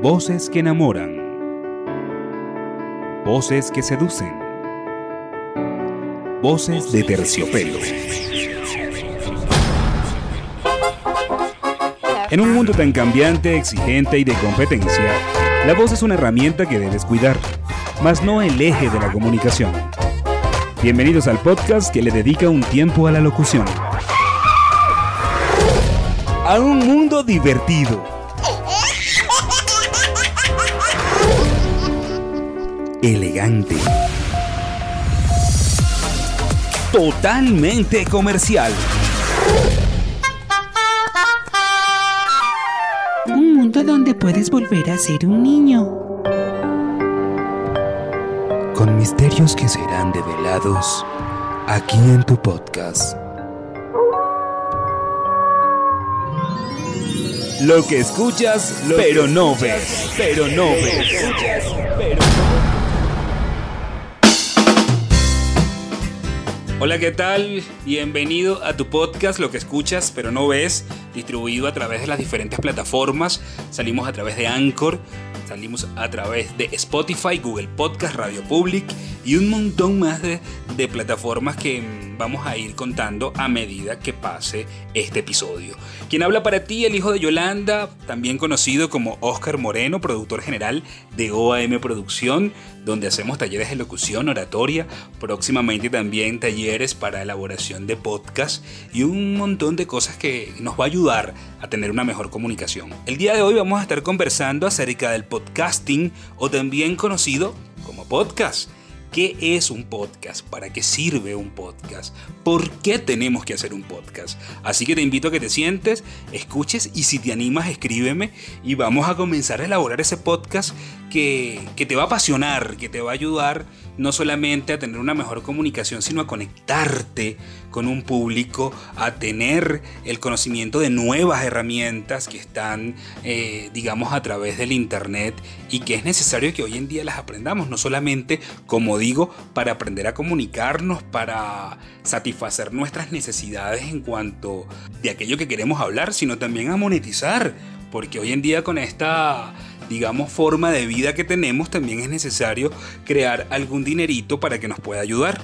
Voces que enamoran. Voces que seducen. Voces de terciopelo. En un mundo tan cambiante, exigente y de competencia, la voz es una herramienta que debes cuidar, mas no el eje de la comunicación. Bienvenidos al podcast que le dedica un tiempo a la locución. A un mundo divertido. Elegante. Totalmente comercial. Un mundo donde puedes volver a ser un niño. Con misterios que serán develados aquí en tu podcast. Lo que escuchas, pero no ves, pero no ves. Hola, ¿qué tal? Bienvenido a tu podcast Lo que escuchas pero no ves, distribuido a través de las diferentes plataformas. Salimos a través de Anchor, salimos a través de Spotify, Google Podcast, Radio Public y un montón más de, de plataformas que mm, vamos a ir contando a medida que pase este episodio. Quien habla para ti, el hijo de Yolanda, también conocido como Oscar Moreno, productor general de OAM Producción, donde hacemos talleres de locución, oratoria, próximamente también talleres para elaboración de podcast y un montón de cosas que nos va a ayudar a tener una mejor comunicación. El día de hoy vamos a estar conversando acerca del podcasting o también conocido como podcast. ¿Qué es un podcast? ¿Para qué sirve un podcast? ¿Por qué tenemos que hacer un podcast? Así que te invito a que te sientes, escuches y si te animas escríbeme y vamos a comenzar a elaborar ese podcast que, que te va a apasionar, que te va a ayudar no solamente a tener una mejor comunicación, sino a conectarte con un público, a tener el conocimiento de nuevas herramientas que están, eh, digamos, a través del Internet y que es necesario que hoy en día las aprendamos, no solamente, como digo, para aprender a comunicarnos, para satisfacer nuestras necesidades en cuanto de aquello que queremos hablar, sino también a monetizar, porque hoy en día con esta digamos, forma de vida que tenemos, también es necesario crear algún dinerito para que nos pueda ayudar.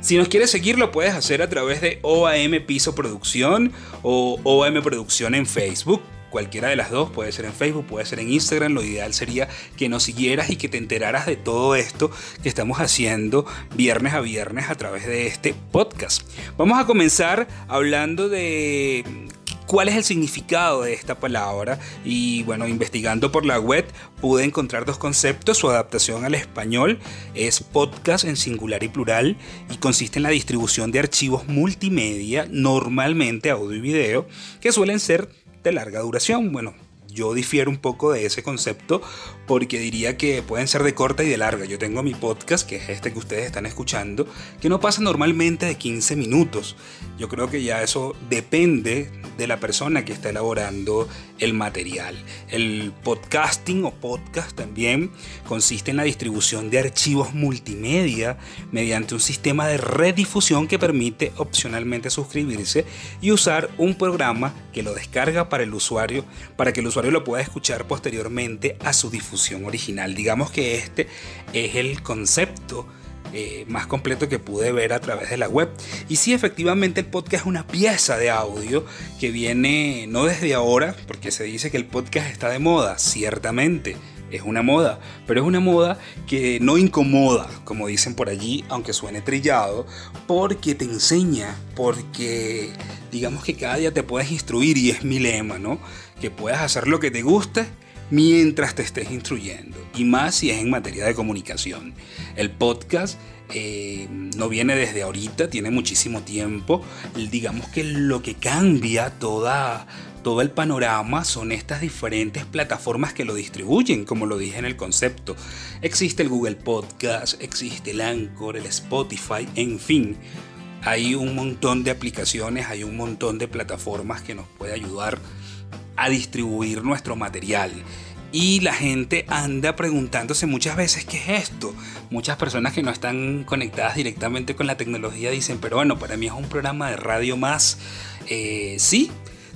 Si nos quieres seguir, lo puedes hacer a través de OAM Piso Producción o OAM Producción en Facebook. Cualquiera de las dos, puede ser en Facebook, puede ser en Instagram. Lo ideal sería que nos siguieras y que te enteraras de todo esto que estamos haciendo viernes a viernes a través de este podcast. Vamos a comenzar hablando de cuál es el significado de esta palabra y bueno, investigando por la web pude encontrar dos conceptos, su adaptación al español es podcast en singular y plural y consiste en la distribución de archivos multimedia, normalmente audio y video, que suelen ser de larga duración, bueno, yo difiero un poco de ese concepto porque diría que pueden ser de corta y de larga. Yo tengo mi podcast, que es este que ustedes están escuchando, que no pasa normalmente de 15 minutos. Yo creo que ya eso depende de la persona que está elaborando el material. El podcasting o podcast también consiste en la distribución de archivos multimedia mediante un sistema de redifusión que permite opcionalmente suscribirse y usar un programa que lo descarga para el usuario para que el usuario lo pueda escuchar posteriormente a su difusión original. Digamos que este es el concepto eh, más completo que pude ver a través de la web. Y sí, efectivamente el podcast es una pieza de audio que viene no desde ahora, porque se dice que el podcast está de moda, ciertamente. Es una moda, pero es una moda que no incomoda, como dicen por allí, aunque suene trillado, porque te enseña, porque digamos que cada día te puedes instruir y es mi lema, ¿no? Que puedas hacer lo que te guste mientras te estés instruyendo. Y más si es en materia de comunicación. El podcast eh, no viene desde ahorita, tiene muchísimo tiempo. Digamos que lo que cambia toda, todo el panorama son estas diferentes plataformas que lo distribuyen, como lo dije en el concepto. Existe el Google Podcast, existe el Anchor, el Spotify, en fin. Hay un montón de aplicaciones, hay un montón de plataformas que nos puede ayudar a distribuir nuestro material. Y la gente anda preguntándose muchas veces qué es esto. Muchas personas que no están conectadas directamente con la tecnología dicen, pero bueno, para mí es un programa de radio más. Eh, sí,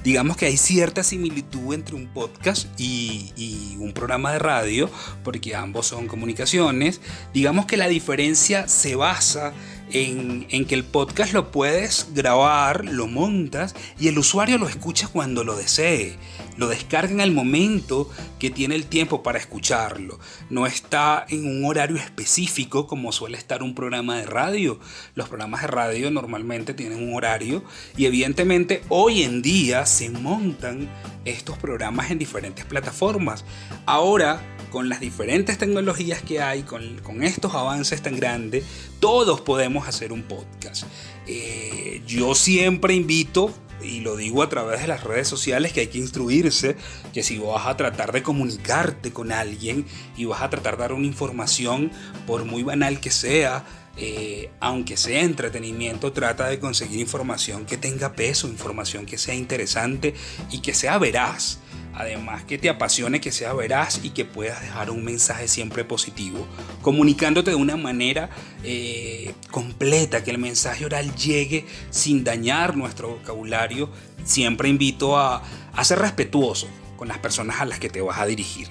digamos que hay cierta similitud entre un podcast y, y, un programa de radio, porque ambos son comunicaciones. Digamos que la diferencia se basa en, que el podcast lo puedes grabar, lo montas y el usuario lo escucha cuando lo desee. Lo descarga en el momento que tiene el tiempo para escucharlo. No está en un horario específico como suele estar un programa de radio. Los programas de radio normalmente tienen un horario y evidentemente hoy en día se montan estos programas en diferentes plataformas. Ahora con las diferentes tecnologías que hay, con, estos avances tan grandes, todos podemos hacer un podcast. Eh, yo siempre invito, y lo digo a través de las redes sociales, que hay que instruirse, que si vas a tratar de comunicarte con alguien y vas a tratar de dar una información, por muy banal que sea, eh, aunque sea entretenimiento, trata de conseguir información que tenga peso, información que sea interesante y que sea veraz. Además que te apasione, que sea veraz y que puedas dejar un mensaje siempre positivo, comunicándote de una manera eh, completa, que el mensaje oral llegue sin dañar nuestro vocabulario. Siempre invito a, a ser respetuoso con las personas a las que te vas a dirigir.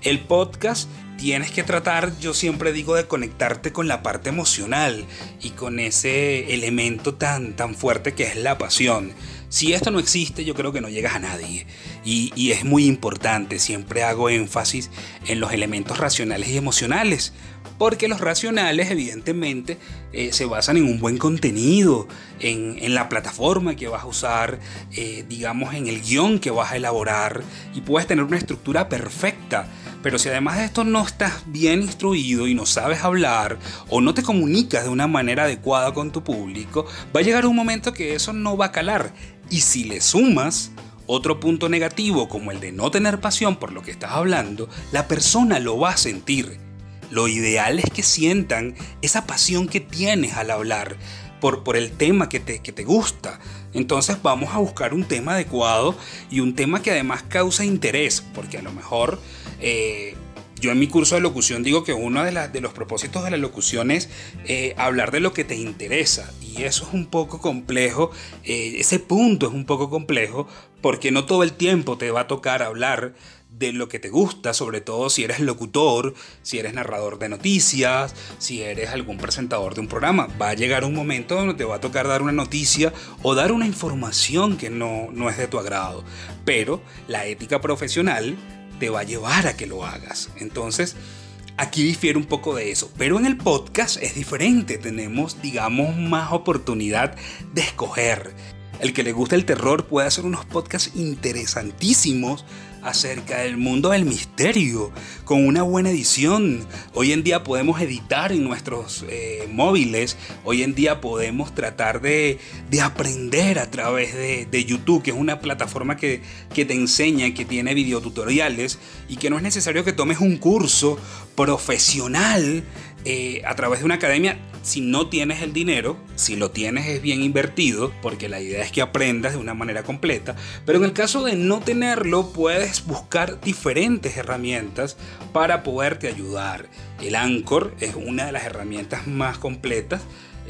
El podcast tienes que tratar, yo siempre digo, de conectarte con la parte emocional y con ese elemento tan, tan fuerte que es la pasión. Si esto no existe, yo creo que no llegas a nadie. Y, es muy importante, siempre hago énfasis en los elementos racionales y emocionales. Porque los racionales, evidentemente, eh, se basan en un buen contenido, en, la plataforma que vas a usar, eh, digamos, en el guion que vas a elaborar, y puedes tener una estructura perfecta. Pero si además de esto no estás bien instruido y no sabes hablar o no te comunicas de una manera adecuada con tu público, va a llegar un momento que eso no va a calar. Y si le sumas otro punto negativo como el de no tener pasión por lo que estás hablando, la persona lo va a sentir. Lo ideal es que sientan esa pasión que tienes al hablar por, por el tema que te, que te gusta. Entonces vamos a buscar un tema adecuado y un tema que además causa interés, porque a lo mejor eh, yo en mi curso de locución digo que uno de, de los propósitos de la locución es eh, hablar de lo que te interesa. Y eso es un poco complejo, eh, ese punto es un poco complejo, porque no todo el tiempo te va a tocar hablar de lo que te gusta, sobre todo si eres locutor, si eres narrador de noticias, si eres algún presentador de un programa. Va a llegar un momento donde te va a tocar dar una noticia o dar una información que no, no es de tu agrado. Pero la ética profesional te va a llevar a que lo hagas. Entonces, aquí difiere un poco de eso. Pero en el podcast es diferente. Tenemos, digamos, más oportunidad de escoger. El que le gusta el terror puede hacer unos podcasts interesantísimos acerca del mundo del misterio, con una buena edición. Hoy en día podemos editar en nuestros eh, móviles, hoy en día podemos tratar de, aprender a través de, YouTube, que es una plataforma que, que te enseña, que tiene videotutoriales y que no es necesario que tomes un curso profesional eh, a través de una academia si no tienes el dinero, si lo tienes es bien invertido, porque la idea es que aprendas de una manera completa, pero en el caso de no tenerlo, puedes buscar diferentes herramientas para poderte ayudar. El Anchor es una de las herramientas más completas.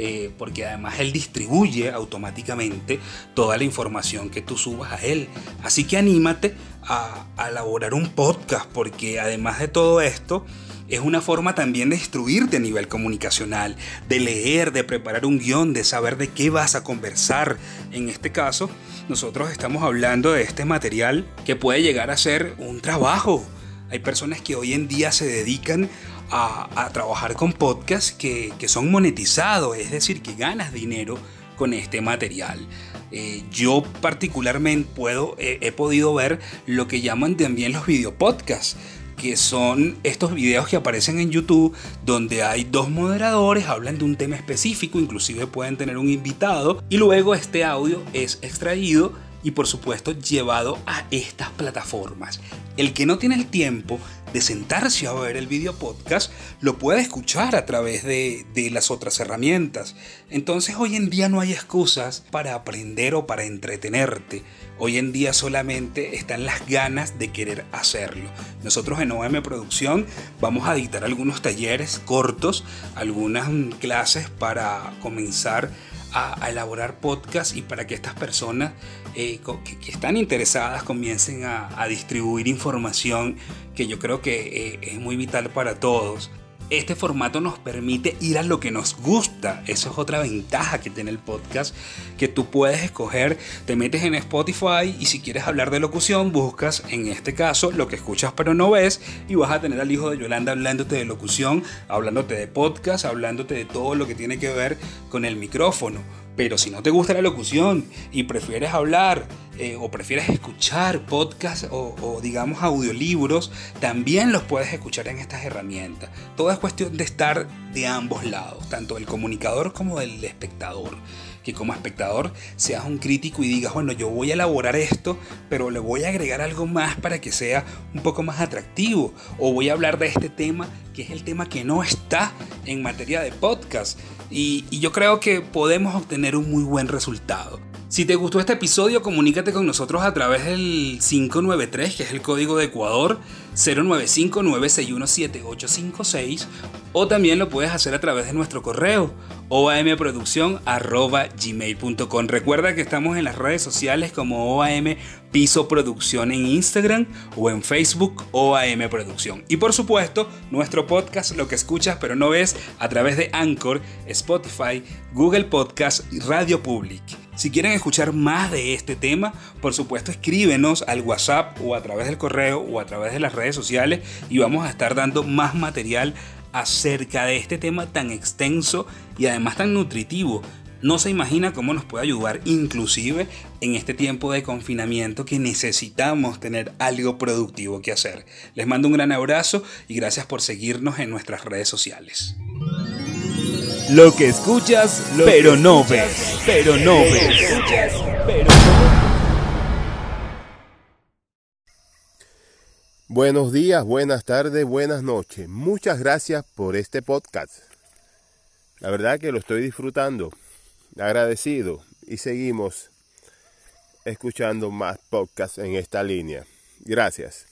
Eh, porque además él distribuye automáticamente toda la información que tú subas a él. Así que anímate a, a elaborar un podcast, porque además de todo esto, es una forma también de instruirte a nivel comunicacional, de leer, de preparar un guion, de saber de qué vas a conversar. En este caso, nosotros estamos hablando de este material que puede llegar a ser un trabajo. Hay personas que hoy en día se dedican a, trabajar con podcasts que, son monetizados, es decir, que ganas dinero con este material. Eh, yo particularmente puedo, he podido ver lo que llaman también los videopodcasts que son estos videos que aparecen en YouTube donde hay dos moderadores, hablan de un tema específico, inclusive pueden tener un invitado y luego este audio es extraído y por supuesto llevado a estas plataformas. El que no tiene el tiempo de sentarse a ver el video podcast lo puede escuchar a través de, de, las otras herramientas. Entonces hoy en día no hay excusas para aprender o para entretenerte. Hoy en día solamente están las ganas de querer hacerlo. Nosotros en OM Producción vamos a dictar algunos talleres cortos, algunas clases para comenzar a, elaborar podcast y para que estas personas eh, que, están interesadas comiencen a, distribuir información que yo creo que eh, es muy vital para todos este formato nos permite ir a lo que nos gusta. Eso es otra ventaja que tiene el podcast, que tú puedes escoger, te metes en Spotify y si quieres hablar de locución, buscas en este caso lo que escuchas pero no ves y vas a tener al hijo de Yolanda hablándote de locución, hablándote de podcast, hablándote de todo lo que tiene que ver con el micrófono. Pero si no te gusta la locución y prefieres hablar eh, o prefieres escuchar podcasts o, digamos audiolibros, también los puedes escuchar en estas herramientas. Todo es cuestión de estar de ambos lados, tanto del comunicador como del espectador. Que como espectador seas un crítico y digas, bueno, yo voy a elaborar esto, pero le voy a agregar algo más para que sea un poco más atractivo. O voy a hablar de este tema, que es el tema que no está en materia de podcast y, yo creo que podemos obtener un muy buen resultado. Si te gustó este episodio, comunícate con nosotros a través del 593, que es el código de Ecuador, 095-961-7856, o también lo puedes hacer a través de nuestro correo, oamproducción.gmail.com. Recuerda que estamos en las redes sociales como OAM Piso Producción en Instagram o en Facebook OAM Producción. Y por supuesto, nuestro podcast, lo que escuchas pero no ves, a través de Anchor, Spotify, Google Podcast y Radio Public. Si quieren escuchar más de este tema, por supuesto escríbenos al WhatsApp o a través del correo o a través de las redes sociales y vamos a estar dando más material acerca de este tema tan extenso y además tan nutritivo. No se imagina cómo nos puede ayudar inclusive en este tiempo de confinamiento que necesitamos tener algo productivo que hacer. Les mando un gran abrazo y gracias por seguirnos en nuestras redes sociales. Lo que escuchas, pero, no ves, pero no ves. Buenos días, buenas tardes, buenas noches. Muchas gracias por este podcast. La verdad que lo estoy disfrutando, agradecido y seguimos escuchando más podcasts en esta línea. Gracias.